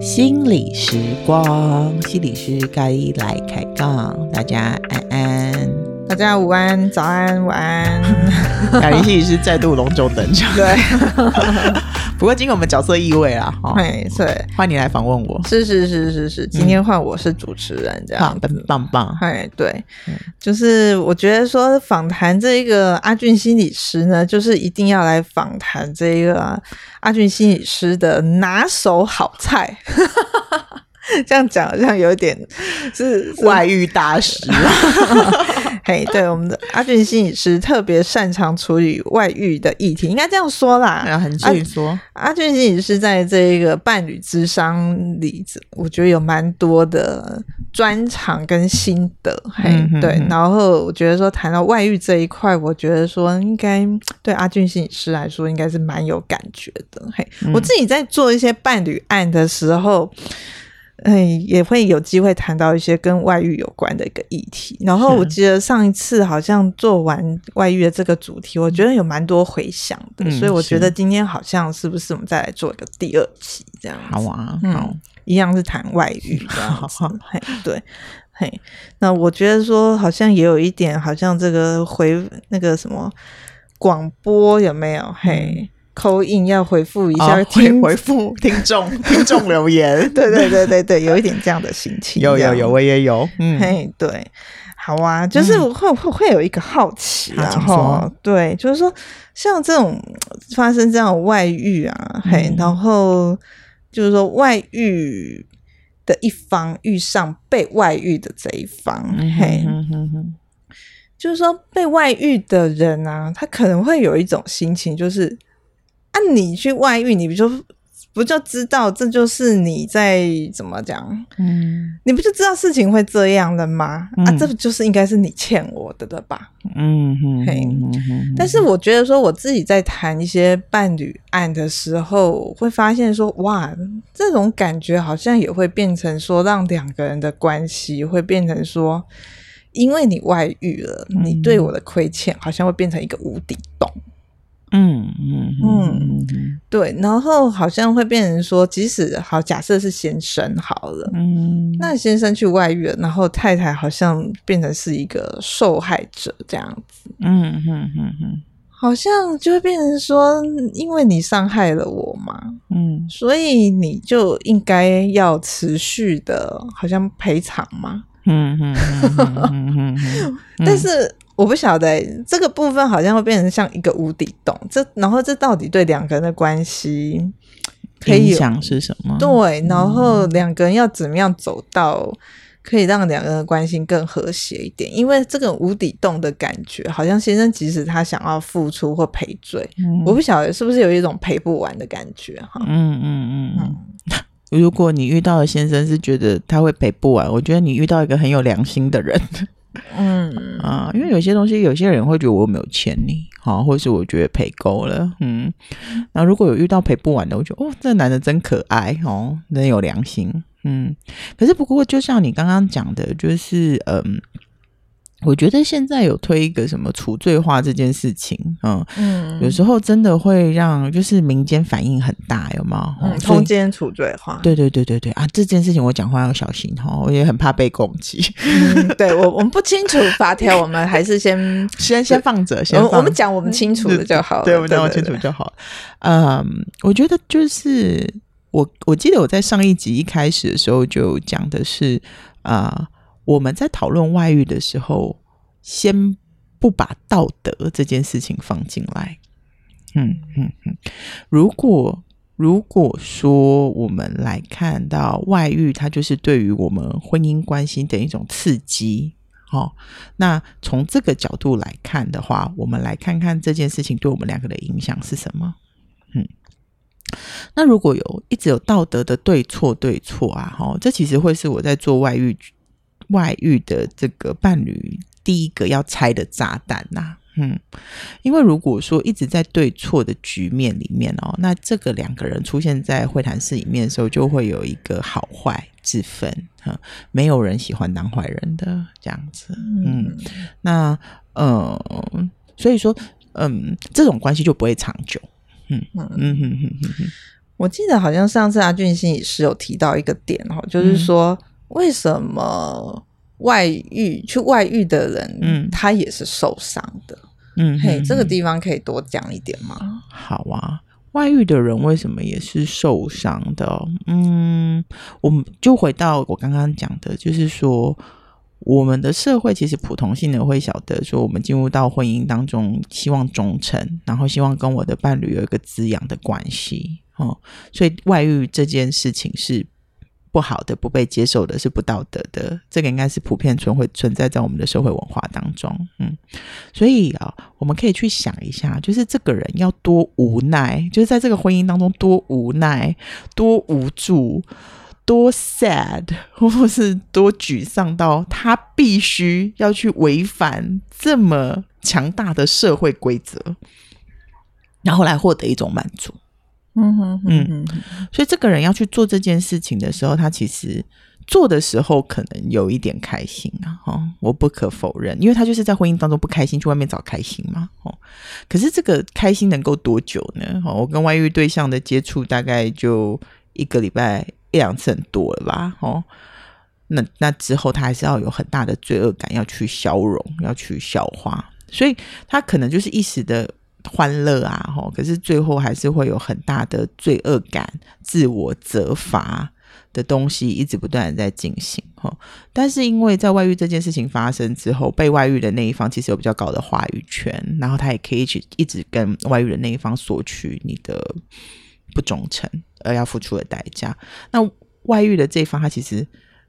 心理时光，心理师咖喱来开杠，大家安安，大家午安、早安、晚安。咖喱心理师再度隆重登场。对。不过今天我们角色易位啊，哈，对，换你来访问我，是是是是是，今天换我是主持人，这样，棒棒棒，哎，对，就是我觉得说访谈这一个阿俊心理师呢，就是一定要来访谈这一个阿俊心理师的拿手好菜。这样讲好像有点是，是。外遇大师，嘿，对，我们的阿俊心理师特别擅长处理外遇的议题，应该这样说啦。啊，很具说，阿俊心理师在这一个伴侣咨商里，我觉得有蛮多的专长跟心得，嘿，嗯、哼哼对。然后我觉得说谈到外遇这一块，我觉得说应该对阿俊心理师来说应该是蛮有感觉的，嘿。嗯、我自己在做一些伴侣案的时候。哎，也会有机会谈到一些跟外遇有关的一个议题。然后我记得上一次好像做完外遇的这个主题，我觉得有蛮多回响的，嗯、所以我觉得今天好像是不是我们再来做一个第二期这样？好啊，嗯、好，一样是谈外遇这样子。嘿，对，嘿，那我觉得说好像也有一点，好像这个回那个什么广播有没有？嘿。Call in 要回复一下听，回复 听众听众留言，对对对对对，有一点这样的心情。有有有，我也有。嗯，嘿，对，好啊，就是我会会会有一个好奇，然后对，就是说像这种 发生这样的外遇啊，嘿，然后就是说外遇的一方遇上被外遇的这一方，嘿，就是说被外遇的人啊，他可能会有一种心情，就是。啊，你去外遇，你不就不就知道这就是你在怎么讲？嗯，你不就知道事情会这样的吗？嗯、啊，这不就是应该是你欠我的了吧？嗯哼，嘿，但是我觉得说我自己在谈一些伴侣案的时候，会发现说，哇，这种感觉好像也会变成说，让两个人的关系会变成说，因为你外遇了，你对我的亏欠好像会变成一个无底洞。嗯嗯嗯对，然后好像会变成说，即使好，假设是先生好了，嗯，那先生去外遇了，然后太太好像变成是一个受害者这样子，嗯嗯嗯嗯，好像就会变成说，因为你伤害了我嘛，嗯，所以你就应该要持续的，好像赔偿嘛，嗯嗯嗯嗯，但是。我不晓得、欸、这个部分好像会变成像一个无底洞，这然后这到底对两个人的关系可以影响是什么？对，然后两个人要怎么样走到可以让两个人的关系更和谐一点？因为这个无底洞的感觉，好像先生即使他想要付出或赔罪，嗯、我不晓得是不是有一种赔不完的感觉哈？嗯嗯嗯嗯。如果你遇到的先生是觉得他会赔不完，我觉得你遇到一个很有良心的人。嗯啊，因为有些东西，有些人会觉得我没有欠你，好，或者是我觉得赔够了，嗯，那如果有遇到赔不完的，我觉得哦，这男的真可爱哦，真有良心，嗯，可是不过就像你刚刚讲的，就是嗯。我觉得现在有推一个什么除罪化这件事情，嗯嗯，有时候真的会让就是民间反应很大，有吗？嗯，通奸除罪化，对对对对对啊！这件事情我讲话要小心哈，我也很怕被攻击。嗯、对我我们不清楚法条，我们还是先 先先放着，先我们讲我们清楚的就好了。对，我们讲我清楚就好。嗯，我觉得就是我我记得我在上一集一开始的时候就讲的是啊。呃我们在讨论外遇的时候，先不把道德这件事情放进来。嗯嗯嗯，如果如果说我们来看到外遇，它就是对于我们婚姻关系的一种刺激。哦，那从这个角度来看的话，我们来看看这件事情对我们两个的影响是什么？嗯，那如果有一直有道德的对错对错啊，哈，这其实会是我在做外遇。外遇的这个伴侣，第一个要拆的炸弹呐、啊，嗯，因为如果说一直在对错的局面里面哦，那这个两个人出现在会谈室里面的时候，就会有一个好坏之分哈、嗯。没有人喜欢当坏人的这样子，嗯，那呃，所以说，嗯，这种关系就不会长久。嗯嗯嗯嗯嗯嗯，我记得好像上次阿俊心也是有提到一个点哈，就是说为什么外遇去外遇的人，嗯，他也是受伤的。嗯，嘿，这个地方可以多讲一点吗？好啊，外遇的人为什么也是受伤的？嗯，我们就回到我刚刚讲的，就是说，我们的社会其实普通性的会晓得说，我们进入到婚姻当中，希望忠诚，然后希望跟我的伴侣有一个滋养的关系，哦，所以外遇这件事情是。不好的、不被接受的、是不道德的，这个应该是普遍存会存在在我们的社会文化当中。嗯，所以啊，我们可以去想一下，就是这个人要多无奈，就是在这个婚姻当中多无奈、多无助、多 sad，或是多沮丧到他必须要去违反这么强大的社会规则，然后来获得一种满足。嗯哼嗯，所以这个人要去做这件事情的时候，他其实做的时候可能有一点开心啊，哦，我不可否认，因为他就是在婚姻当中不开心，去外面找开心嘛，哦，可是这个开心能够多久呢？哦，我跟外遇对象的接触大概就一个礼拜一两次很多了吧，哦，那那之后他还是要有很大的罪恶感要去消融，要去消化，所以他可能就是一时的。欢乐啊，可是最后还是会有很大的罪恶感、自我责罚的东西一直不断的在进行，但是因为在外遇这件事情发生之后，被外遇的那一方其实有比较高的话语权，然后他也可以去一直跟外遇的那一方索取你的不忠诚而要付出的代价。那外遇的这一方他其实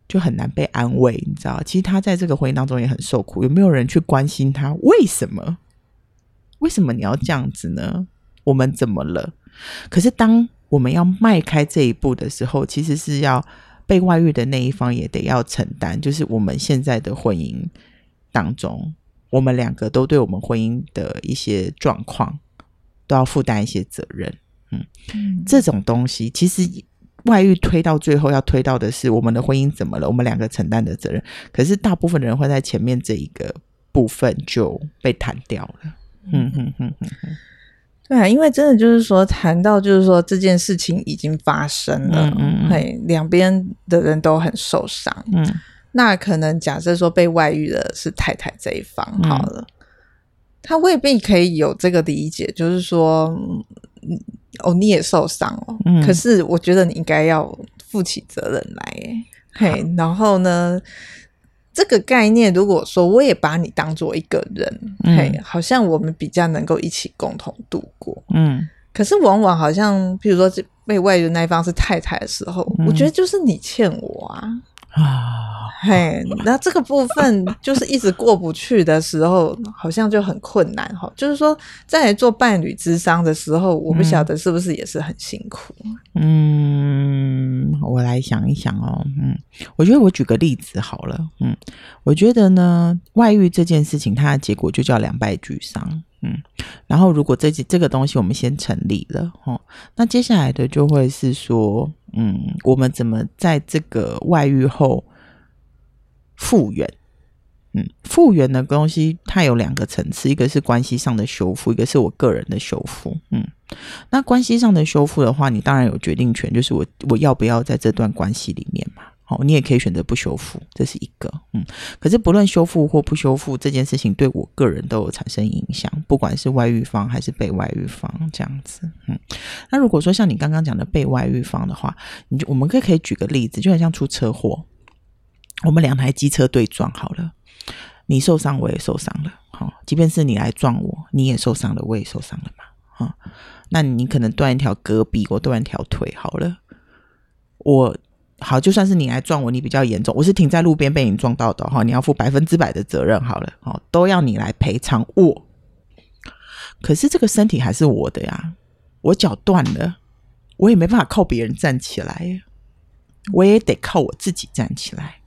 就很难被安慰，你知道？其实他在这个婚姻当中也很受苦，有没有人去关心他？为什么？为什么你要这样子呢？我们怎么了？可是当我们要迈开这一步的时候，其实是要被外遇的那一方也得要承担，就是我们现在的婚姻当中，我们两个都对我们婚姻的一些状况都要负担一些责任。嗯，嗯，这种东西其实外遇推到最后要推到的是我们的婚姻怎么了？我们两个承担的责任。可是大部分的人会在前面这一个部分就被弹掉了。嗯哼哼哼哼，对啊，因为真的就是说，谈到就是说这件事情已经发生了，嗯嗯，嘿，两边的人都很受伤，嗯，那可能假设说被外遇的是太太这一方，好了，嗯，他未必可以有这个理解，就是说，哦，你也受伤哦，嗯，可是我觉得你应该要负起责任来，嘿，然后呢？这个概念，如果说我也把你当做一个人，嗯，嘿，好像我们比较能够一起共同度过。嗯，可是往往好像，譬如说被外遇的那一方是太太的时候，嗯，我觉得就是你欠我啊。啊，嘿，那这个部分就是一直过不去的时候，好像就很困难哈。就是说，在做伴侣之商的时候，我不晓得是不是也是很辛苦。嗯，我来想一想哦。嗯，我觉得我举个例子好了。嗯，我觉得呢，外遇这件事情，它的结果就叫两败俱伤。嗯，然后如果这这个东西我们先成立了，哦，那接下来的就会是说。嗯，我们怎么在这个外遇后复原？嗯，复原的东西它有两个层次，一个是关系上的修复，一个是我个人的修复。嗯，那关系上的修复的话，你当然有决定权，就是我我要不要在这段关系里面嘛。哦，你也可以选择不修复，这是一个。嗯，可是不论修复或不修复这件事情，对我个人都有产生影响，不管是外遇方还是被外遇方这样子。嗯，那如果说像你刚刚讲的被外遇方的话，你就我们可以可以举个例子，就很像出车祸，我们两台机车对撞好了，你受伤，我也受伤了。好，即便是你来撞我，你也受伤了，我也受伤了嘛。好，那你可能断一条胳臂，我断一条腿，好了，我。好，就算是你来撞我，你比较严重，我是停在路边被你撞到的哈，你要负百分之百的责任。好了，好，都要你来赔偿我。可是这个身体还是我的呀，我脚断了，我也没办法靠别人站起来，我也得靠我自己站起来。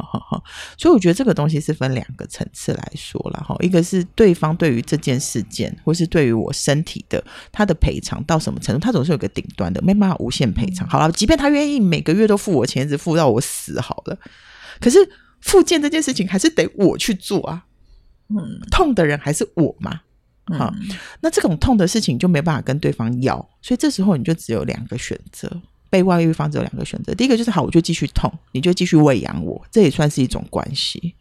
哈哈哈。所以我觉得这个东西是分两个层次来说了哈，一个是对方对于这件事件，或是对于我身体的他的赔偿到什么程度，他总是有个顶端的，没办法无限赔偿。好了，即便他愿意每个月都付我钱，一直付到我死好了，可是复健这件事情还是得我去做啊。嗯，痛的人还是我嘛。好，那这种痛的事情就没办法跟对方要，所以这时候你就只有两个选择。被外遇方只有两个选择，第一个就是好，我就继续痛，你就继续喂养我，这也算是一种关系。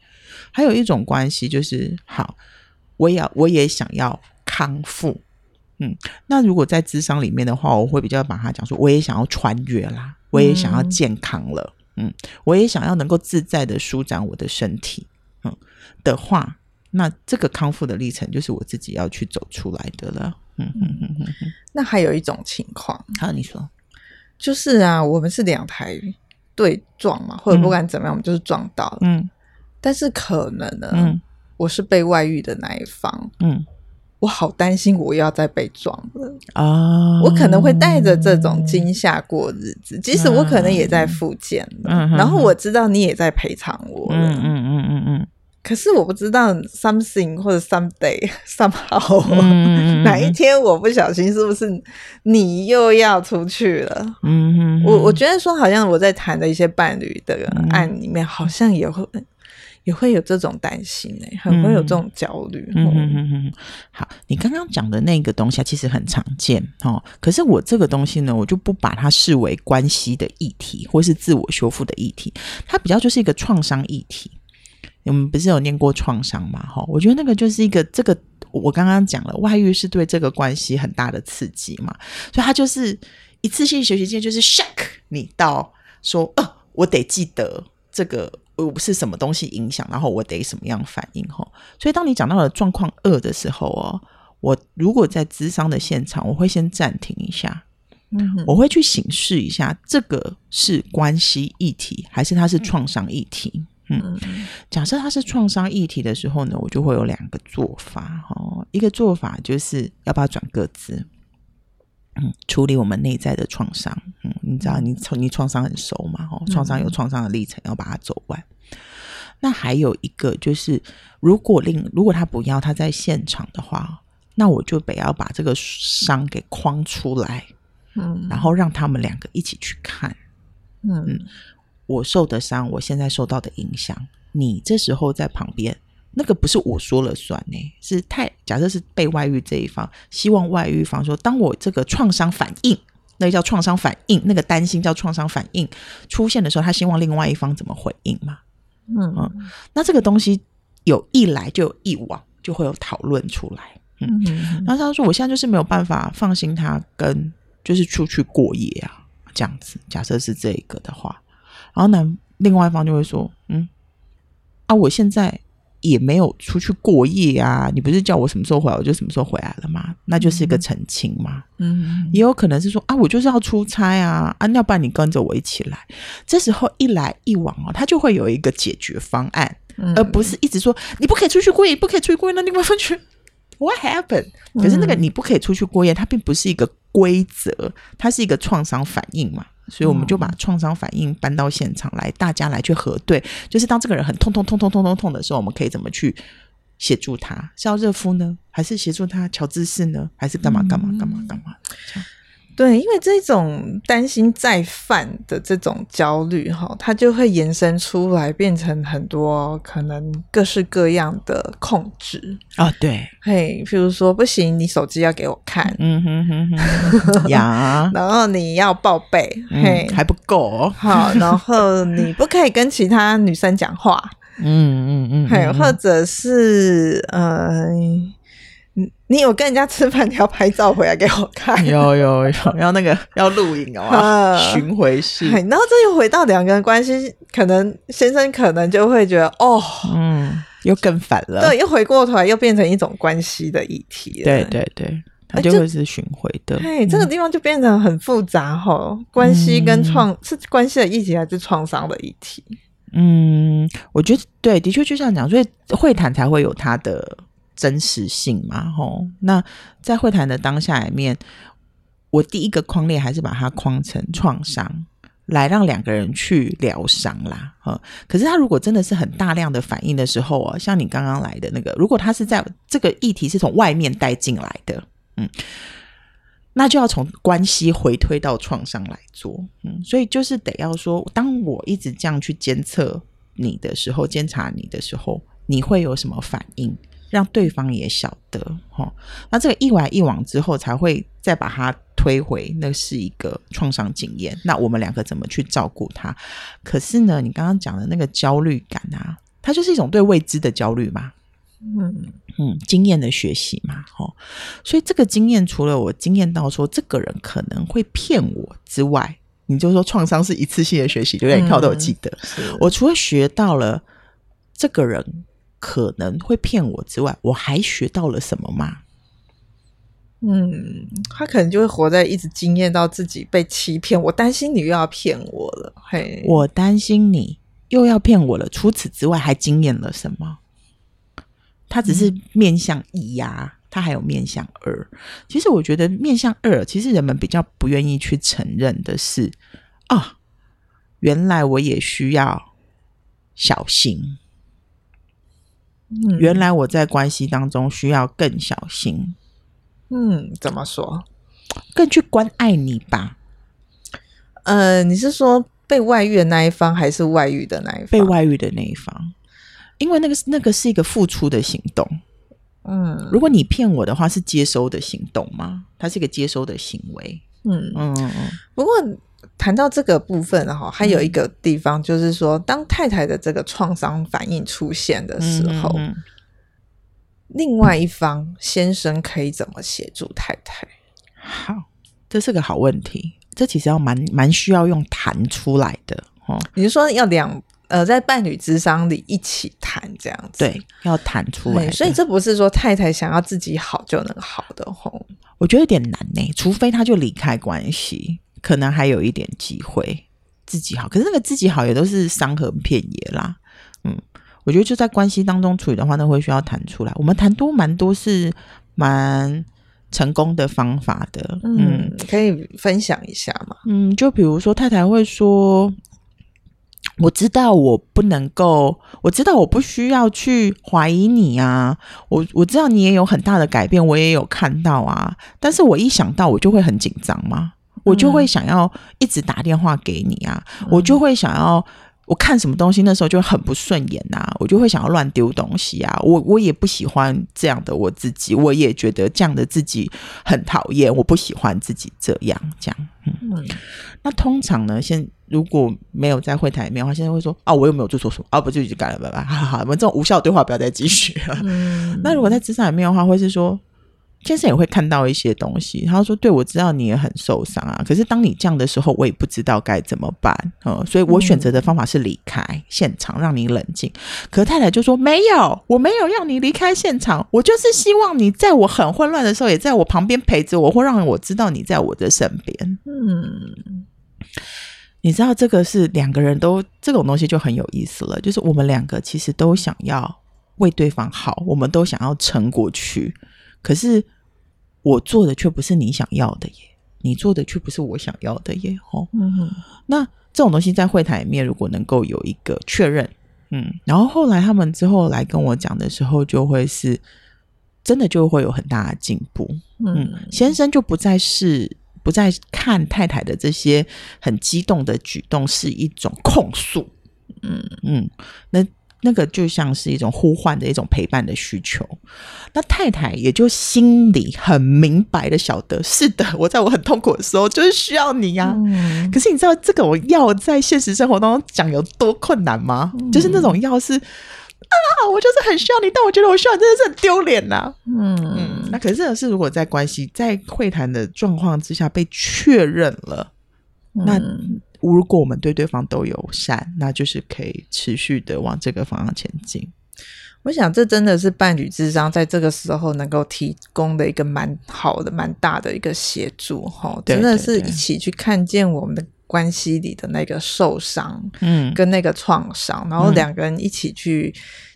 还有一种关系就是好，我也要我也想要康复。嗯，那如果在智商里面的话，我会比较把它讲说，我也想要穿越啦，我也想要健康了，嗯，我也想要能够自在的舒展我的身体，嗯的话。那这个康复的历程就是我自己要去走出来的了。嗯嗯嗯嗯。那还有一种情况，好，你说，就是啊，我们是两台对撞嘛，或者不管怎么样，嗯、我们就是撞到了。嗯。但是可能呢，嗯、我是被外遇的那一方。嗯。我好担心，我又要再被撞了啊！我可能会带着这种惊吓过日子，即使我可能也在复健了。嗯。然后我知道你也在赔偿我了。嗯嗯嗯嗯嗯。可是我不知道 something 或者 someday somehow、嗯、哪一天我不小心是不是你又要出去了？嗯，我我觉得说好像我在谈的一些伴侣的案里面，好像也会也会有这种担心哎、欸，很会有这种焦虑。嗯嗯嗯嗯。好，你刚刚讲的那个东西其实很常见哦。可是我这个东西呢，我就不把它视为关系的议题，或是自我修复的议题，它比较就是一个创伤议题。我们不是有念过创伤嘛？哈，我觉得那个就是一个这个，我刚刚讲了，外遇是对这个关系很大的刺激嘛，所以它就是一次性学习经验，就是 shock 你到说，呃，我得记得这个我是什么东西影响，然后我得什么样反应哈。所以当你讲到了状况二的时候哦，我如果在咨商的现场，我会先暂停一下，嗯哼，我会去审视一下这个是关系议题，还是它是创伤议题。嗯，假设他是创伤议题的时候呢，我就会有两个做法哦。一个做法就是要不要转个资，嗯，处理我们内在的创伤。嗯，你知道你从你创伤很熟嘛？哦，创伤有创伤的历程，要把它走完。嗯、那还有一个就是，如果令如果他不要他在现场的话，那我就得要把这个伤给框出来，嗯，然后让他们两个一起去看，嗯。嗯我受的伤，我现在受到的影响，你这时候在旁边，那个不是我说了算呢，是太假设是被外遇这一方，希望外遇方说，当我这个创伤反应，那个叫创伤反应，那个担心叫创伤反应出现的时候，他希望另外一方怎么回应嘛？嗯嗯，那这个东西有一来就有一往，就会有讨论出来。嗯嗯，然后他说，我现在就是没有办法放心他跟就是出去过夜啊，这样子，假设是这个的话。然后呢，另外一方就会说：“嗯，啊，我现在也没有出去过夜啊，你不是叫我什么时候回来，我就什么时候回来了吗？那就是一个澄清嘛。嗯，也有可能是说啊，我就是要出差啊，啊，要不然你跟着我一起来。这时候一来一往哦，他就会有一个解决方案，嗯、而不是一直说你不可以出去过夜，不可以出去过夜。那另外一方去 What happened？可是那个你不可以出去过夜，它并不是一个规则，它是一个创伤反应嘛。”所以我们就把创伤反应搬到现场来，大家来去核对，就是当这个人很痛痛痛痛痛痛痛的时候，我们可以怎么去协助他？是要热敷呢，还是协助他调姿势呢，还是干嘛干嘛干嘛干嘛？对，因为这种担心再犯的这种焦虑，哈，它就会延伸出来，变成很多可能各式各样的控制啊。对，嘿，譬如说，不行，你手机要给我看，嗯哼哼哼，呀，然后你要报备，嗯、嘿，还不够、哦，好，然后你不可以跟其他女生讲话，嗯嗯嗯，嘿，或者是呃。你有跟人家吃饭，你要拍照回来给我看。有有有，要那个 要录影哦，巡回式。然后这又回到两个人关系，可能先生可能就会觉得哦，嗯，又更烦了。对，又回过头来，又变成一种关系的议题了。对对对，它就会是巡回的。哎，这个地方就变成很复杂哈，关系跟创、嗯、是关系的议题，还是创伤的议题？嗯，我觉得对，的确就像讲，所以会谈才会有它的。真实性嘛，吼，那在会谈的当下里面，我第一个框列还是把它框成创伤，来让两个人去疗伤啦，哈。可是他如果真的是很大量的反应的时候啊，像你刚刚来的那个，如果他是在这个议题是从外面带进来的，嗯，那就要从关系回推到创伤来做，嗯，所以就是得要说，当我一直这样去监测你的时候，监察你的时候，你会有什么反应？让对方也晓得，哈，那这个一来一往之后，才会再把它推回，那是一个创伤经验。那我们两个怎么去照顾他？可是呢，你刚刚讲的那个焦虑感啊，它就是一种对未知的焦虑嘛，嗯嗯，经验的学习嘛，哈。所以这个经验，除了我经验到说这个人可能会骗我之外，你就说创伤是一次性的学习，对不对？你看我都有记得，嗯、我除了学到了这个人。可能会骗我之外，我还学到了什么吗？嗯，他可能就会活在一直惊艳到自己被欺骗。我担心你又要骗我了，嘿，我担心你又要骗我了。除此之外，还惊艳了什么？他只是面向一呀，他还有面向二。其实我觉得面向二，其实人们比较不愿意去承认的是啊，原来我也需要小心。原来我在关系当中需要更小心。嗯，怎么说？更去关爱你吧。呃，你是说被外遇的那一方，还是外遇的那一方？被外遇的那一方，因为那个那个是一个付出的行动。嗯，如果你骗我的话，是接收的行动吗？它是一个接收的行为。嗯嗯嗯。不过。谈到这个部分哈，还有一个地方就是说，当太太的这个创伤反应出现的时候，嗯嗯嗯，另外一方先生可以怎么协助太太？好，这是个好问题。这其实要蛮蛮需要用谈出来的哦。你是说要两呃在伴侣咨商里一起谈这样子？对，要谈出来。所以这不是说太太想要自己好就能好的吼。我觉得有点难呢，除非他就离开关系。可能还有一点机会自己好，可是那个自己好也都是伤痕遍野啦。嗯，我觉得就在关系当中处理的话，那会需要谈出来。我们谈多蛮多是蛮成功的方法的。嗯，嗯，可以分享一下吗？嗯，就比如说太太会说：“我知道我不能够，我知道我不需要去怀疑你啊。我我知道你也有很大的改变，我也有看到啊。但是我一想到我就会很紧张嘛。”我就会想要一直打电话给你啊，嗯、我就会想要我看什么东西那时候就很不顺眼呐、啊，我就会想要乱丢东西啊，我我也不喜欢这样的我自己，我也觉得这样的自己很讨厌，我不喜欢自己这样这样。嗯，嗯那通常呢，现如果没有在会谈里面的话，现在会说啊，我又没有做错什么啊，不就已经改了，拜拜，好好，我们这种无效对话不要再继续了。嗯、那如果在职场里面的话，会是说。先生也会看到一些东西，他说：“对，我知道你也很受伤啊，可是当你这样的时候，我也不知道该怎么办，嗯，所以我选择的方法是离开现场，让你冷静。可太太就说：没有，我没有要你离开现场，我就是希望你在我很混乱的时候，也在我旁边陪着我，或让我知道你在我的身边。嗯，你知道这个是两个人都这种东西就很有意思了，就是我们两个其实都想要为对方好，我们都想要撑过去，可是。我做的却不是你想要的耶，你做的却不是我想要的耶。那这种东西在会谈里面，如果能够有一个确认，嗯，然后后来他们之后来跟我讲的时候，就会是真的就会有很大的进步。嗯，先生就不再是不再看太太的这些很激动的举动是一种控诉。嗯嗯，那。那个就像是一种呼唤的一种陪伴的需求，那太太也就心里很明白的晓得，是的，我在我很痛苦的时候就是需要你呀、啊。嗯、可是你知道这个我要在现实生活当中讲有多困难吗？嗯、就是那种要是啊，我就是很需要你，但我觉得我需要你真的是很丢脸呐。嗯嗯，那可是这个是如果在关系在会谈的状况之下被确认了，嗯、那。如果我们对对方都友善，那就是可以持续的往这个方向前进。我想，这真的是伴侣智商在这个时候能够提供的一个蛮好的、蛮大的一个协助，哈，真的是一起去看见我们的关系里的那个受伤，嗯，跟那个创伤，然后两个人一起去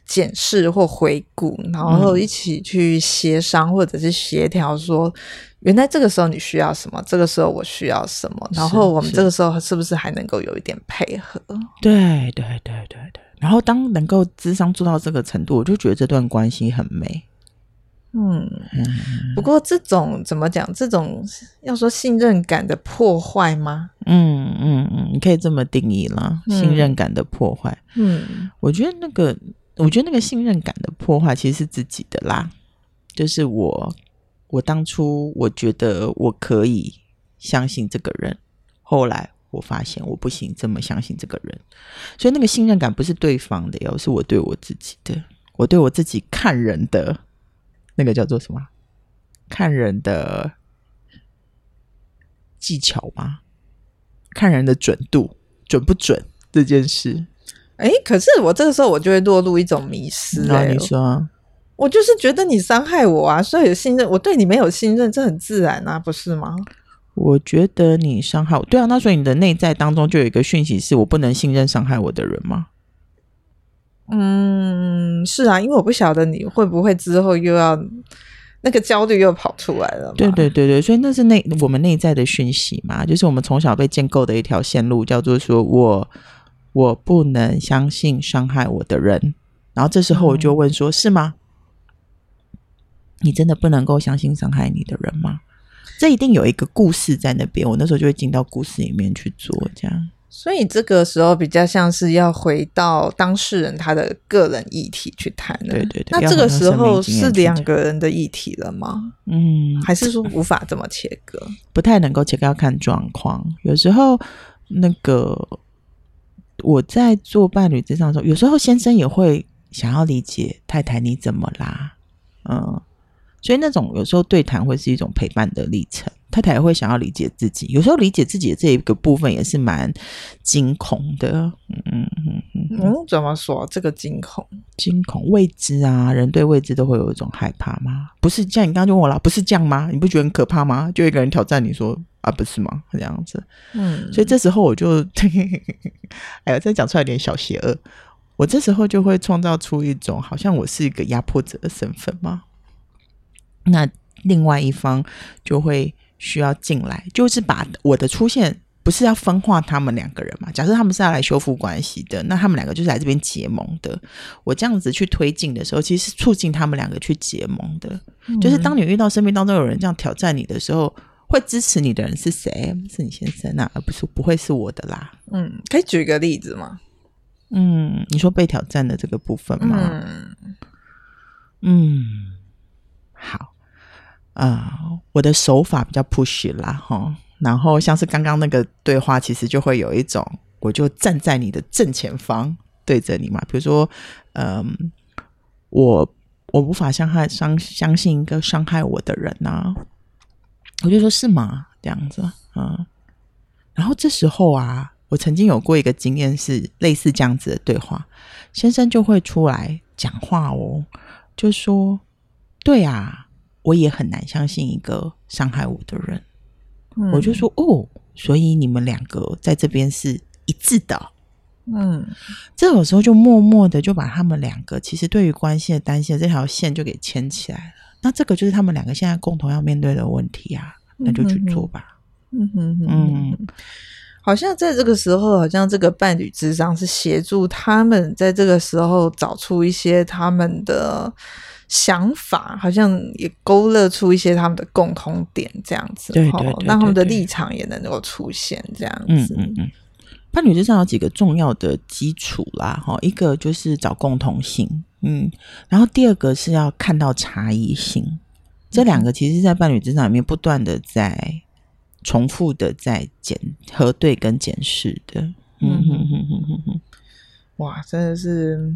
检视或回顾，然后一起去协商或者是协调，说原来这个时候你需要什么，这个时候我需要什么，然后我们这个时候是不是还能够有一点配合？对对对对对。然后当能够智商做到这个程度，我就觉得这段关系很美。嗯，不过这种怎么讲？这种要说信任感的破坏吗？嗯嗯嗯，你可以这么定义啦，信任感的破坏。嗯，我觉得那个，我觉得那个信任感的破坏其实是自己的啦。就是我，我当初我觉得我可以相信这个人，后来我发现我不行这么相信这个人，所以那个信任感不是对方的哟，是我对我自己的，我对我自己看人的。那个叫做什么？看人的技巧吗？看人的准度准不准这件事？哎，可是我这个时候我就会落入一种迷思。那你说，我就是觉得你伤害我啊，所以有信任，我对你没有信任，这很自然啊，不是吗？我觉得你伤害我，对啊，那所以你的内在当中就有一个讯息，是我不能信任伤害我的人吗？嗯，是啊，因为我不晓得你会不会之后又要那个焦虑又跑出来了。对对对对，所以那是内我们内在的讯息嘛，就是我们从小被建构的一条线路，叫做说我我不能相信伤害我的人。然后这时候我就问说：“嗯、是吗？你真的不能够相信伤害你的人吗？”这一定有一个故事在那边，我那时候就会进到故事里面去做这样。所以这个时候比较像是要回到当事人他的个人议题去谈的。对对对。那这个时候是两个人的议题了吗？嗯，还是说无法这么切割？不太能够切割，要看状况。有时候那个我在做伴侣之上的时候，有时候先生也会想要理解太太你怎么啦？嗯，所以那种有时候对谈会是一种陪伴的历程。太太也会想要理解自己，有时候理解自己的这一个部分也是蛮惊恐的。嗯嗯嗯嗯，怎么说这个惊恐？惊恐未知啊，人对未知都会有一种害怕吗？不是像你刚刚就问我了，不是这样吗？你不觉得很可怕吗？就一个人挑战你说啊，不是吗？这样子。嗯，所以这时候我就，哎呀，再讲出来有点小邪恶。我这时候就会创造出一种好像我是一个压迫者的身份吗？那另外一方就会。需要进来，就是把我的出现不是要分化他们两个人嘛？假设他们是要来修复关系的，那他们两个就是来这边结盟的。我这样子去推进的时候，其实是促进他们两个去结盟的。嗯、就是当你遇到生命当中有人这样挑战你的时候，会支持你的人是谁？是你先生啊，而不是不会是我的啦。嗯，可以举个例子吗？嗯，你说被挑战的这个部分吗？嗯，嗯，好。啊、我的手法比较 push 啦，哈，然后像是刚刚那个对话，其实就会有一种，我就站在你的正前方对着你嘛。比如说，嗯，我我无法伤害相相信一个伤害我的人呐、我就说是吗？这样子，嗯，然后这时候啊，我曾经有过一个经验是类似这样子的对话，先生就会出来讲话哦，就说，对啊。我也很难相信一个伤害我的人，嗯、我就说哦，所以你们两个在这边是一致的，嗯，这有时候就默默的就把他们两个其实对于关系的担心的这条线就给牵起来了。那这个就是他们两个现在共同要面对的问题啊，那就去做吧。嗯哼哼，嗯，好像在这个时候，好像这个伴侣咨商是协助他们在这个时候找出一些他们的。想法好像也勾勒出一些他们的共同点，这样子，对对对，对，让他们的立场也能够出现这样子。嗯嗯嗯，伴侣之上有几个重要的基础啦，哈，一个就是找共同性，嗯，然后第二个是要看到差异性，这两个其实，在伴侣之上里面不断的在重复的在检核对跟检视的。嗯哼哼哼哼哼，哇，真的是。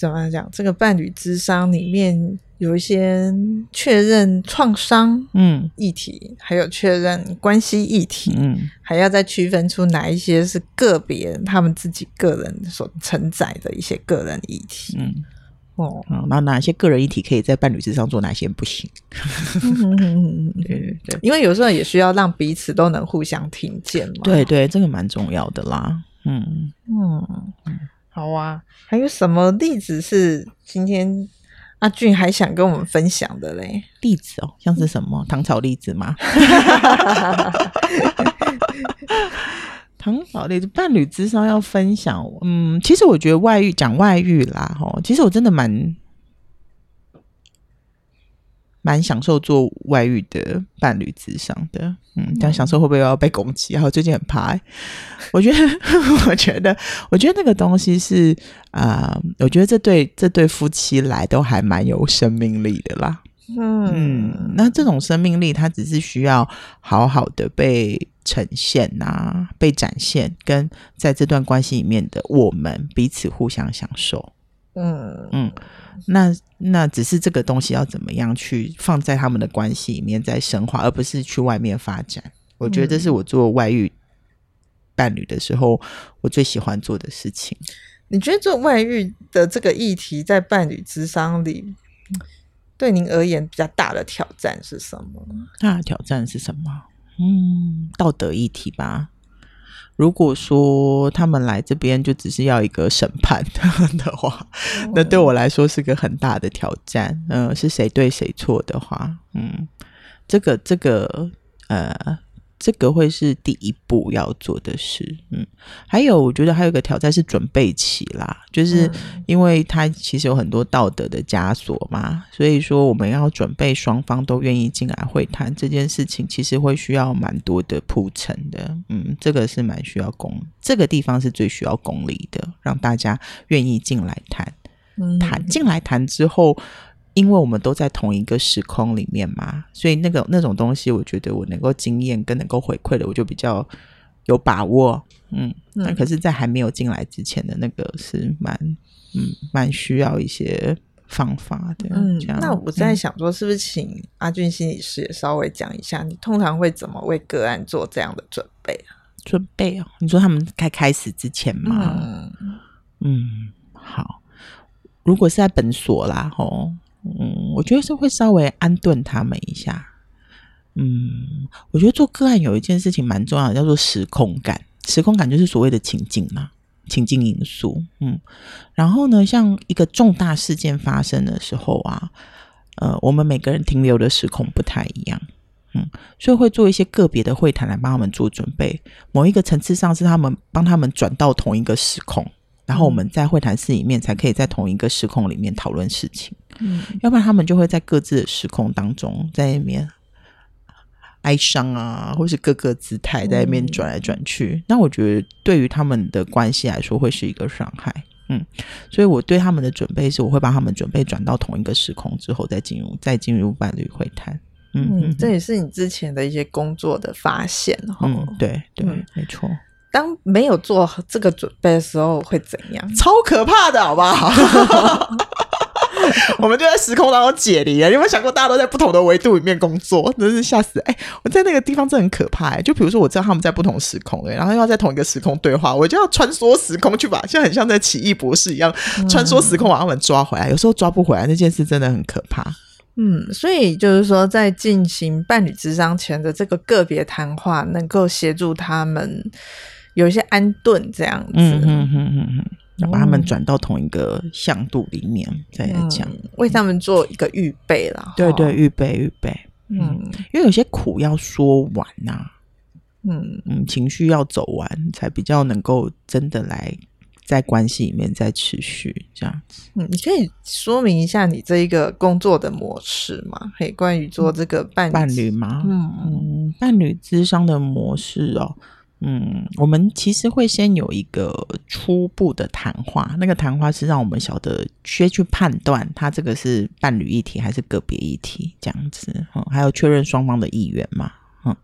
怎么讲？这个伴侣咨商里面有一些确认创伤嗯议题，嗯、还有确认关系议题，嗯，还要再区分出哪一些是个别他们自己个人所承载的一些个人议题，嗯哦，那哪些个人议题可以在伴侣咨商做，哪些不行？对对对，因为有时候也需要让彼此都能互相听见嘛。对对，这个蛮重要的啦。嗯嗯嗯。好啊，还有什么例子是今天阿俊还想跟我们分享的嘞？例子哦，像是什么糖炒栗子吗？糖炒栗子伴侣咨商要分享，嗯，其实我觉得外遇讲外遇啦，吼，其实我真的蛮。蛮享受做外遇的伴侣之上的，嗯，但享受会不会要被攻击？然后最近很怕，我觉得，我觉得，我觉得那个东西是啊、呃，我觉得这对这对夫妻来都还蛮有生命力的啦，嗯，嗯，那这种生命力，它只是需要好好的被呈现啊，被展现，跟在这段关系里面的我们彼此互相享受。嗯嗯，那那只是这个东西要怎么样去放在他们的关系里面再深化，而不是去外面发展。我觉得这是我做外遇伴侣的时候，我最喜欢做的事情。你觉得做外遇的这个议题在伴侣咨商里，对您而言比较大的挑战是什么？大的挑战是什么？嗯，道德议题吧。如果说他们来这边就只是要一个审判的话，那对我来说是个很大的挑战。嗯、呃，是谁对谁错的话，嗯，这个这个呃。这个会是第一步要做的事，嗯，还有我觉得还有一个挑战是准备期啦，就是因为他其实有很多道德的枷锁嘛，所以说我们要准备双方都愿意进来会谈这件事情，其实会需要蛮多的铺陈的，嗯，这个是蛮需要功，这个地方是最需要功力的，让大家愿意进来谈，谈进来谈之后。因为我们都在同一个时空里面嘛，所以那个那种东西，我觉得我能够经验跟能够回馈的，我就比较有把握。嗯，那可是，在还没有进来之前的那个是蛮嗯蛮需要一些方法的。嗯，那我在想说，是不是请阿俊心理师也稍微讲一下，你通常会怎么为个案做这样的准备啊？准备哦，你说他们开开始之前吗？嗯，嗯，好，如果是在本所啦，吼。嗯，我觉得是会稍微安顿他们一下。嗯，我觉得做个案有一件事情蛮重要的，叫做时空感。时空感就是所谓的情境嘛，情境因素。嗯，然后呢，像一个重大事件发生的时候啊，呃，我们每个人停留的时空不太一样。嗯，所以会做一些个别的会谈来帮他们做准备。某一个层次上是他们帮他们转到同一个时空。然后我们在会谈室里面才可以在同一个时空里面讨论事情，嗯，要不然他们就会在各自的时空当中在那边哀伤啊，或是各个姿态在那边转来转去。嗯，那我觉得对于他们的关系来说会是一个伤害，嗯，所以我对他们的准备是，我会把他们准备转到同一个时空之后再进入再进入伴侣会谈，嗯，嗯，这也是你之前的一些工作的发现，嗯，对对，嗯，没错。当没有做这个准备的时候会怎样？超可怕的，好不好？我们就在时空当中解离了。你有没有想过，大家都在不同的维度里面工作，真是吓死！哎，我在那个地方真的很可怕。哎，就比如说，我知道他们在不同时空，然后又要在同一个时空对话，我就要穿梭时空去把，像很像在奇异博士一样，穿梭时空把他们抓回来。有时候抓不回来，那件事真的很可怕。嗯，所以就是说，在进行伴侣咨商前的这个个别谈话，能够协助他们。有一些安顿这样子，嗯嗯嗯嗯嗯，要把他们转到同一个向度里面，嗯、再来讲，为他们做一个预备啦。对对，预备预备，嗯，因为有些苦要说完呐、啊，嗯嗯，情绪要走完，才比较能够真的来在关系里面再持续这样子。嗯，你可以说明一下你这一个工作的模式吗？可以关于做这个伴侣伴侣吗？嗯嗯，伴侣咨商的模式哦。嗯，我们其实会先有一个初步的谈话，那个谈话是让我们晓得先去判断他这个是伴侣议题还是个别议题这样子，嗯，还有确认双方的意愿嘛，嗯，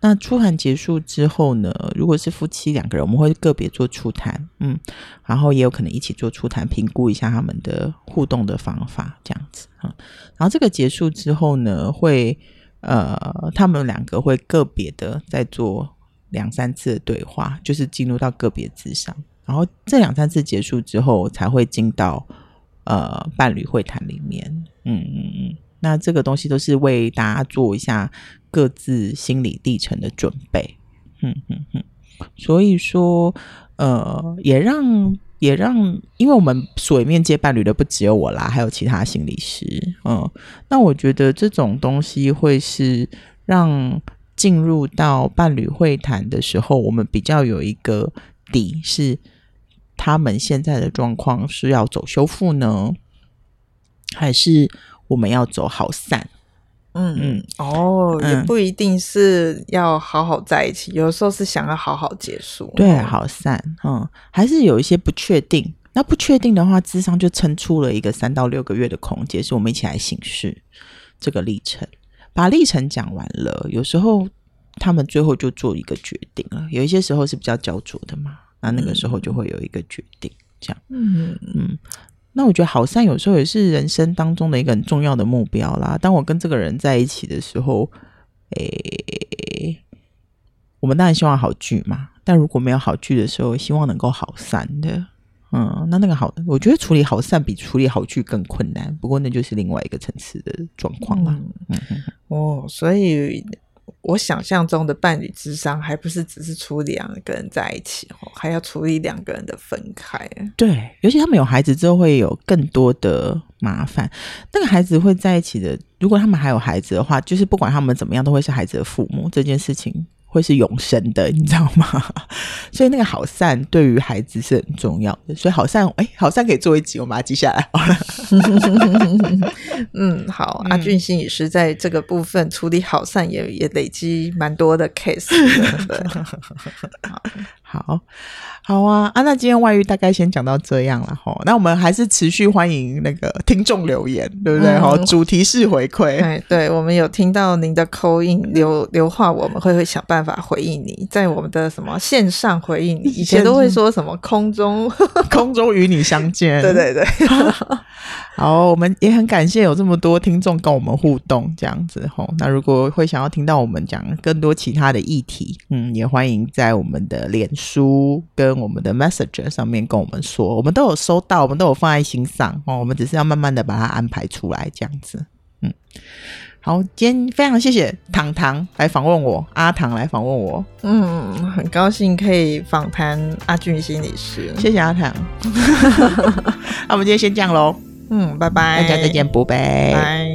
那初谈结束之后呢，如果是夫妻两个人，我们会个别做初谈，嗯，然后也有可能一起做初谈，评估一下他们的互动的方法这样子，嗯，然后这个结束之后呢，会呃，他们两个会个别的在做。两三次的对话，就是进入到个别咨商，然后这两三次结束之后，才会进到呃伴侣会谈里面。嗯嗯嗯，那这个东西都是为大家做一下各自心理历程的准备。嗯嗯嗯，所以说呃，也让也让，因为我们所里面接伴侣的不只有我啦，还有其他心理师，嗯，那我觉得这种东西会是让进入到伴侣会谈的时候，我们比较有一个底，是他们现在的状况是要走修复呢，还是我们要走好散？嗯嗯，哦，也不一定是要好好在一起，嗯、有的时候是想要好好结束，对，好散，嗯，还是有一些不确定。那不确定的话，智商就撑出了一个三到六个月的空间，是我们一起来行事这个历程，把历程讲完了。有时候他们最后就做一个决定了，有一些时候是比较焦灼的嘛，那那个时候就会有一个决定，这样，嗯嗯。那我觉得好散有时候也是人生当中的一个很重要的目标啦。当我跟这个人在一起的时候，诶，我们当然希望好聚嘛。但如果没有好聚的时候，希望能够好散的。嗯，那那个好，我觉得处理好散比处理好聚更困难。不过那就是另外一个层次的状况了。嗯嗯。哦，所以。我想象中的伴侣之商，还不是只是处理两个人在一起，还要处理两个人的分开。对，尤其他们有孩子之后，会有更多的麻烦。那个孩子会在一起的，如果他们还有孩子的话，就是不管他们怎么样，都会是孩子的父母。这件事情。会是永生的，你知道吗？所以那个好散对于孩子是很重要的。所以好散，哎，好散可以做一集，我把它记下来。嗯，好，阿俊心理师在这个部分处理好散也也累积蛮多的 case 的。好。好好啊啊！那今天外遇大概先讲到这样了哈。那我们还是持续欢迎那个听众留言，对不对？哈、嗯，主题式回馈。对，对，我们有听到您的 call in 留留话，我们会会想办法回应你，在我们的什么线上回应你。以前都会说什么空中 空中与你相见。对 对对。好，我们也很感谢有这么多听众跟我们互动，这样子吼。那如果会想要听到我们讲更多其他的议题，嗯，也欢迎在我们的脸书跟跟我们的 Messenger 上面跟我们说，我们都有收到，我们都有放在心上哦。我们只是要慢慢的把它安排出来，这样子。嗯，好，今天非常谢谢糖糖来访问我，阿糖来访问我。嗯，很高兴可以访谈阿俊心理师，谢谢阿糖。那我们今天先这样喽。嗯，拜拜，大家再见，拜拜。